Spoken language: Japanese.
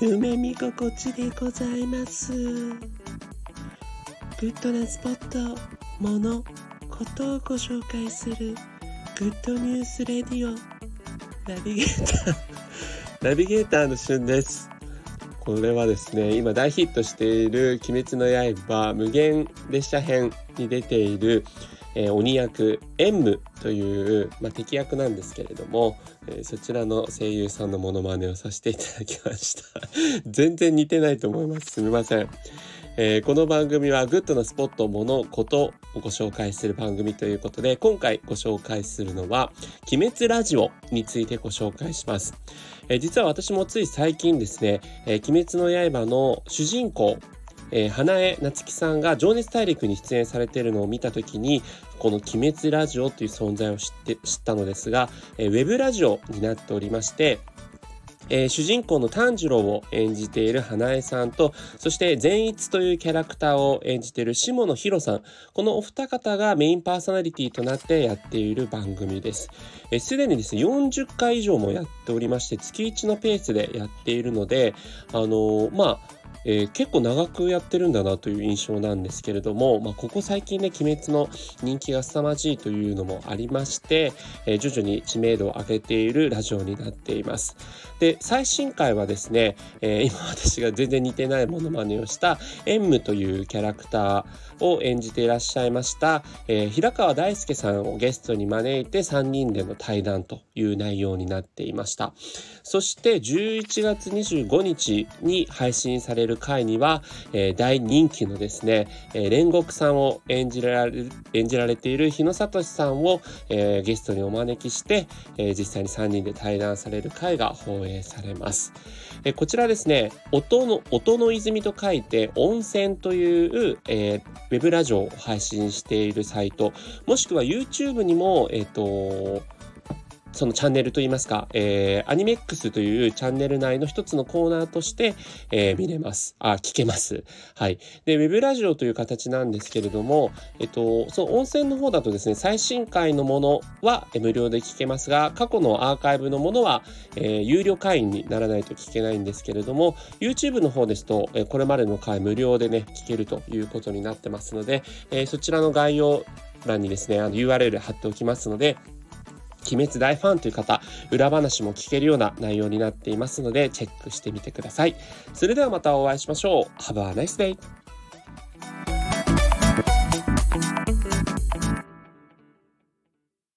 夢見心地でございます。グッドなスポットものことをご紹介する Good News Radio ナビゲーター ナビゲーターの旬です。これはですね今大ヒットしている「鬼滅の刃無限列車編」に出ている、えー、鬼役魘夢という、まあ、敵役なんですけれども、えー、そちらの声優さんのモノマネをさせていただきました。全然似てないと思います。すみません。えー、この番組はグッドなスポット、もの、ことをご紹介する番組ということで、今回ご紹介するのは、鬼滅ラヂヲについてご紹介します。え、実は私もつい最近ですね、え、鬼滅の刃の主人公、えー、花江夏樹さんが情熱大陸に出演されているのを見た時にこの「鬼滅ラジオ」という存在を知って知ったのですが、えー、ウェブラジオになっておりましてえー、主人公の炭治郎を演じている花江さんとそして善逸というキャラクターを演じている下野紘さんこのお二方がメインパーソナリティとなってやっている番組です。すで、にですね40回以上もやっておりまして月1のペースでやっているのであのー、まあえー、結構長くやってるんだなという印象なんですけれども、まあ、ここ最近ね「鬼滅」の人気が凄まじいというのもありまして、えー、徐々に知名度を上げているラジオになっています。で最新回はですね、えー、今私が全然似てないものまねをしたエンムというキャラクターを演じていらっしゃいました、え平川大輔さんをゲストに招いて3人での対談という内容になっていました。そして11月25日に配信されるる回には、えー、大人気のですね、えー、煉獄さんを演じられ演じられている日野聡さんを、えー、ゲストにお招きして、えー、実際に3人で対談される回が放映されます。えー、こちらですね、音の、音の泉と書いて温泉という、えー、ウェブラジオを配信しているサイト、もしくは YouTube にも、えっ、ー、と、そのチャンネルといいますか、えー、アニメックスというチャンネル内の一つのコーナーとして、えー、見れます。あ、聞けます。はい。で、ウェブラジオという形なんですけれども、えっと、その温泉の方だとですね、最新回のものは無料で聞けますが、過去のアーカイブのものは、えー、有料会員にならないと聞けないんですけれども、YouTube の方ですと、え、これまでの回無料でね、聞けるということになってますので、えー、そちらの概要欄にですね、あの URL 貼っておきますので、鬼滅大ファンという方、裏話も聞けるような内容になっていますので、チェックしてみてください。それではまたお会いしましょう。Have a nice day!